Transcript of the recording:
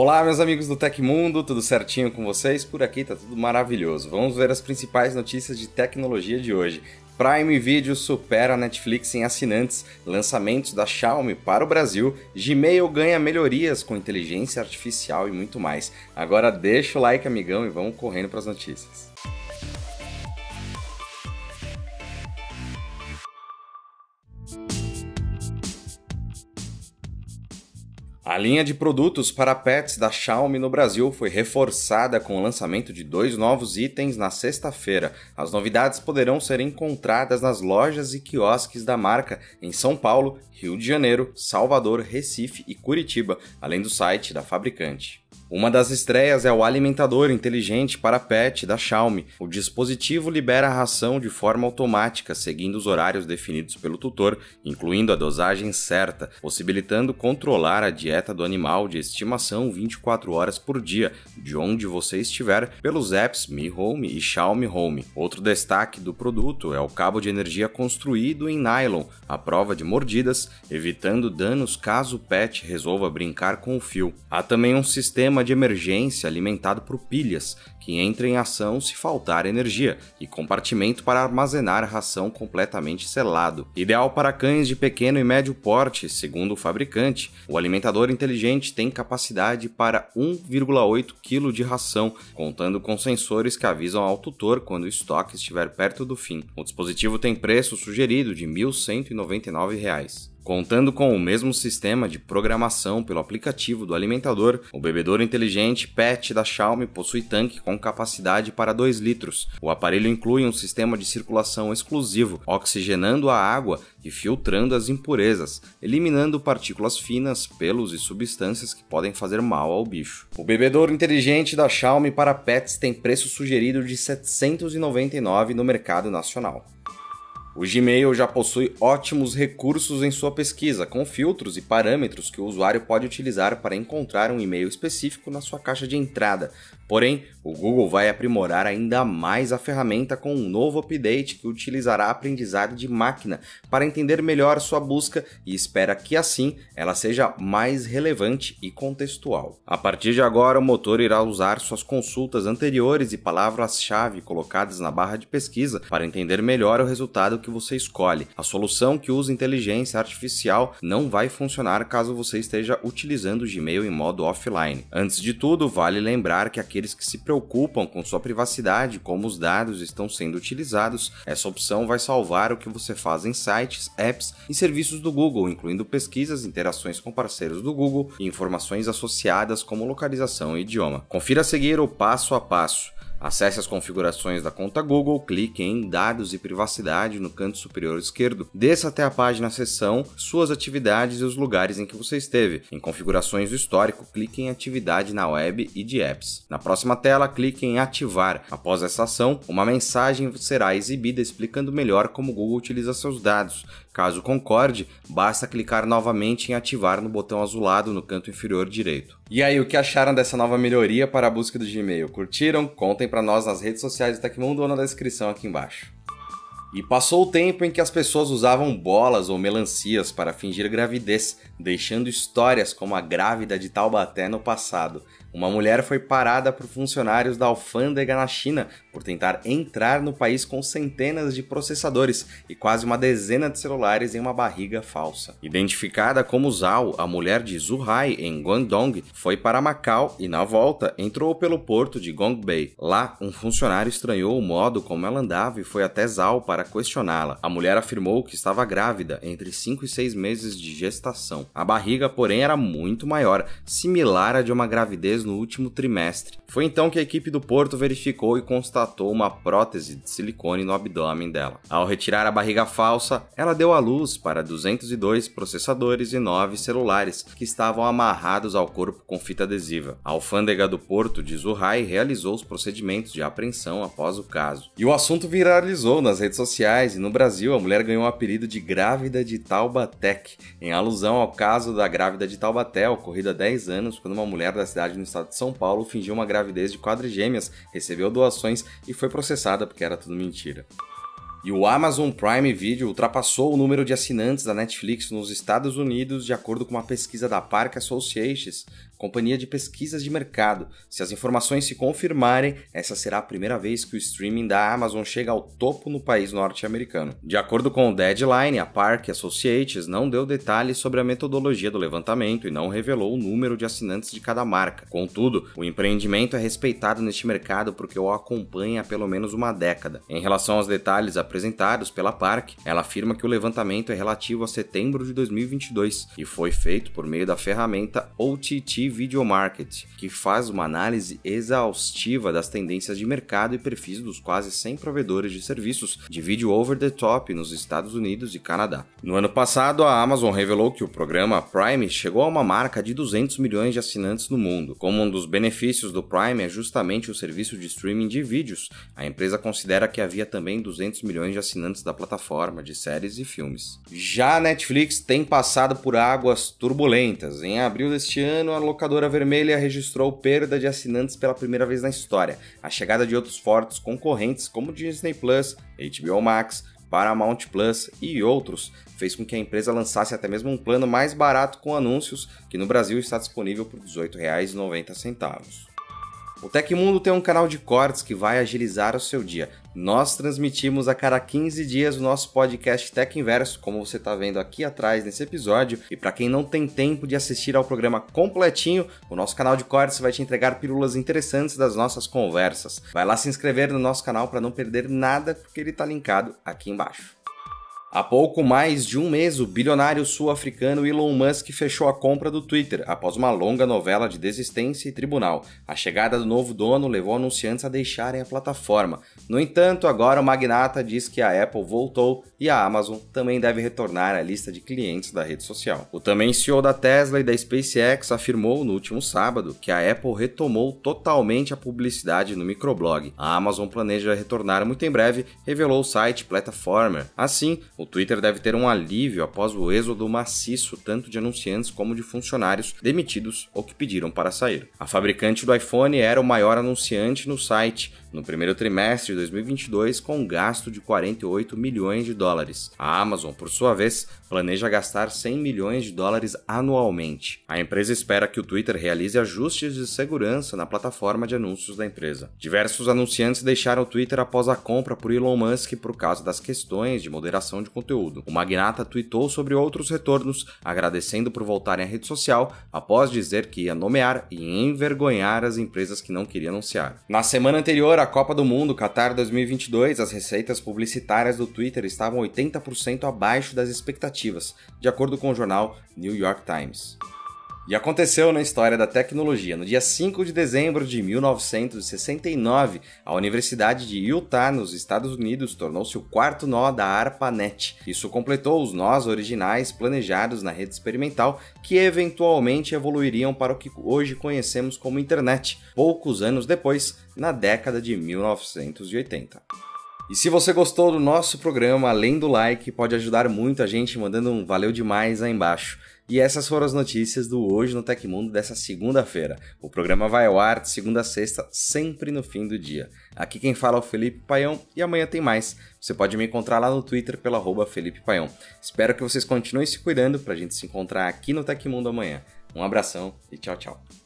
Olá, meus amigos do Tecmundo, tudo certinho com vocês? Por aqui tá tudo maravilhoso. Vamos ver as principais notícias de tecnologia de hoje. Prime Video supera a Netflix em assinantes, lançamentos da Xiaomi para o Brasil, Gmail ganha melhorias com inteligência artificial e muito mais. Agora deixa o like, amigão, e vamos correndo para as notícias. A linha de produtos para pets da Xiaomi no Brasil foi reforçada com o lançamento de dois novos itens na sexta-feira. As novidades poderão ser encontradas nas lojas e quiosques da marca em São Paulo, Rio de Janeiro, Salvador, Recife e Curitiba, além do site da fabricante. Uma das estreias é o alimentador inteligente para pet da Xiaomi. O dispositivo libera a ração de forma automática, seguindo os horários definidos pelo tutor, incluindo a dosagem certa, possibilitando controlar a dieta do animal de estimação 24 horas por dia, de onde você estiver, pelos apps Mi Home e Xiaomi Home. Outro destaque do produto é o cabo de energia construído em nylon, à prova de mordidas, evitando danos caso o pet resolva brincar com o fio. Há também um sistema sistema de emergência alimentado por pilhas, que entra em ação se faltar energia, e compartimento para armazenar ração completamente selado. Ideal para cães de pequeno e médio porte, segundo o fabricante, o alimentador inteligente tem capacidade para 1,8 kg de ração, contando com sensores que avisam ao tutor quando o estoque estiver perto do fim. O dispositivo tem preço sugerido de R$ 1.199. Contando com o mesmo sistema de programação pelo aplicativo do alimentador, o bebedouro inteligente PET da Xiaomi possui tanque com capacidade para 2 litros. O aparelho inclui um sistema de circulação exclusivo, oxigenando a água e filtrando as impurezas, eliminando partículas finas, pelos e substâncias que podem fazer mal ao bicho. O bebedouro inteligente da Xiaomi para pets tem preço sugerido de R$ 799 no mercado nacional. O Gmail já possui ótimos recursos em sua pesquisa, com filtros e parâmetros que o usuário pode utilizar para encontrar um e-mail específico na sua caixa de entrada. Porém, o Google vai aprimorar ainda mais a ferramenta com um novo update que utilizará aprendizado de máquina para entender melhor sua busca e espera que assim ela seja mais relevante e contextual. A partir de agora, o motor irá usar suas consultas anteriores e palavras-chave colocadas na barra de pesquisa para entender melhor o resultado que que você escolhe. A solução que usa inteligência artificial não vai funcionar caso você esteja utilizando o Gmail em modo offline. Antes de tudo, vale lembrar que aqueles que se preocupam com sua privacidade, como os dados estão sendo utilizados, essa opção vai salvar o que você faz em sites, apps e serviços do Google, incluindo pesquisas, interações com parceiros do Google e informações associadas como localização e idioma. Confira a seguir o passo a passo. Acesse as configurações da conta Google, clique em Dados e Privacidade no canto superior esquerdo, desça até a página seção Suas atividades e os lugares em que você esteve. Em Configurações do histórico, clique em Atividade na web e de apps. Na próxima tela, clique em Ativar. Após essa ação, uma mensagem será exibida explicando melhor como o Google utiliza seus dados. Caso concorde, basta clicar novamente em Ativar no botão azulado no canto inferior direito. E aí, o que acharam dessa nova melhoria para a busca do Gmail? Curtiram? Contem para nós nas redes sociais do Tecmundo ou na descrição aqui embaixo. E passou o tempo em que as pessoas usavam bolas ou melancias para fingir gravidez, deixando histórias como a grávida de Taubaté no passado. Uma mulher foi parada por funcionários da alfândega na China por tentar entrar no país com centenas de processadores e quase uma dezena de celulares em uma barriga falsa. Identificada como Zhao, a mulher de Zhuhai em Guangdong foi para Macau e na volta entrou pelo porto de Gongbei. Lá, um funcionário estranhou o modo como ela andava e foi até Zhao para questioná-la. A mulher afirmou que estava grávida entre 5 e 6 meses de gestação. A barriga, porém, era muito maior, similar à de uma gravidez no último trimestre. Foi então que a equipe do Porto verificou e constatou uma prótese de silicone no abdômen dela. Ao retirar a barriga falsa, ela deu à luz para 202 processadores e 9 celulares que estavam amarrados ao corpo com fita adesiva. A alfândega do Porto de Zurrai realizou os procedimentos de apreensão após o caso. E o assunto viralizou nas redes sociais e no Brasil a mulher ganhou o apelido de grávida de Taubaté, em alusão ao caso da grávida de Taubaté ocorrido há 10 anos quando uma mulher da cidade no estado de São Paulo fingiu uma gravidez de quadrigêmeas, recebeu doações e foi processada porque era tudo mentira. E o Amazon Prime Video ultrapassou o número de assinantes da Netflix nos Estados Unidos, de acordo com uma pesquisa da Park Associates, companhia de pesquisas de mercado. Se as informações se confirmarem, essa será a primeira vez que o streaming da Amazon chega ao topo no país norte-americano. De acordo com o Deadline, a Park Associates não deu detalhes sobre a metodologia do levantamento e não revelou o número de assinantes de cada marca. Contudo, o empreendimento é respeitado neste mercado porque o acompanha há pelo menos uma década. Em relação aos detalhes apresentados pela Park, ela afirma que o levantamento é relativo a setembro de 2022 e foi feito por meio da ferramenta OTT Video Market, que faz uma análise exaustiva das tendências de mercado e perfis dos quase 100 provedores de serviços de vídeo over the top nos Estados Unidos e Canadá. No ano passado, a Amazon revelou que o programa Prime chegou a uma marca de 200 milhões de assinantes no mundo. Como um dos benefícios do Prime é justamente o serviço de streaming de vídeos, a empresa considera que havia também 200 milhões de assinantes da plataforma de séries e filmes. Já a Netflix tem passado por águas turbulentas. Em abril deste ano, a locadora vermelha registrou perda de assinantes pela primeira vez na história. A chegada de outros fortes concorrentes como Disney Plus, HBO Max, Paramount Plus e outros fez com que a empresa lançasse até mesmo um plano mais barato com anúncios, que no Brasil está disponível por R$ 18,90. O Tecmundo tem um canal de cortes que vai agilizar o seu dia. Nós transmitimos a cada 15 dias o nosso podcast Tech Inverso, como você está vendo aqui atrás nesse episódio. E para quem não tem tempo de assistir ao programa completinho, o nosso canal de cortes vai te entregar pílulas interessantes das nossas conversas. Vai lá se inscrever no nosso canal para não perder nada, porque ele está linkado aqui embaixo. Há pouco mais de um mês, o bilionário sul-africano Elon Musk fechou a compra do Twitter após uma longa novela de desistência e tribunal. A chegada do novo dono levou anunciantes a deixarem a plataforma. No entanto, agora o magnata diz que a Apple voltou e a Amazon também deve retornar à lista de clientes da rede social. O também CEO da Tesla e da SpaceX afirmou no último sábado que a Apple retomou totalmente a publicidade no microblog. A Amazon planeja retornar muito em breve, revelou o site Plataformer. Assim, o Twitter deve ter um alívio após o êxodo maciço tanto de anunciantes como de funcionários demitidos ou que pediram para sair. A fabricante do iPhone era o maior anunciante no site no primeiro trimestre de 2022 com um gasto de 48 milhões de dólares. A Amazon, por sua vez, planeja gastar 100 milhões de dólares anualmente. A empresa espera que o Twitter realize ajustes de segurança na plataforma de anúncios da empresa. Diversos anunciantes deixaram o Twitter após a compra por Elon Musk por causa das questões de moderação de conteúdo. O magnata tweetou sobre outros retornos, agradecendo por voltarem à rede social após dizer que ia nomear e envergonhar as empresas que não queriam anunciar. Na semana anterior à Copa do Mundo Qatar 2022, as receitas publicitárias do Twitter estavam 80% abaixo das expectativas, de acordo com o jornal New York Times. E aconteceu na história da tecnologia. No dia 5 de dezembro de 1969, a Universidade de Utah, nos Estados Unidos, tornou-se o quarto nó da ARPANET. Isso completou os nós originais planejados na rede experimental, que eventualmente evoluiriam para o que hoje conhecemos como internet, poucos anos depois, na década de 1980. E se você gostou do nosso programa, além do like, pode ajudar muito a gente mandando um valeu demais aí embaixo. E essas foram as notícias do Hoje no Tecmundo dessa segunda-feira. O programa vai ao ar de segunda a sexta, sempre no fim do dia. Aqui quem fala é o Felipe Paião e amanhã tem mais. Você pode me encontrar lá no Twitter pelo Felipe Paião. Espero que vocês continuem se cuidando para a gente se encontrar aqui no Tecmundo amanhã. Um abração e tchau, tchau.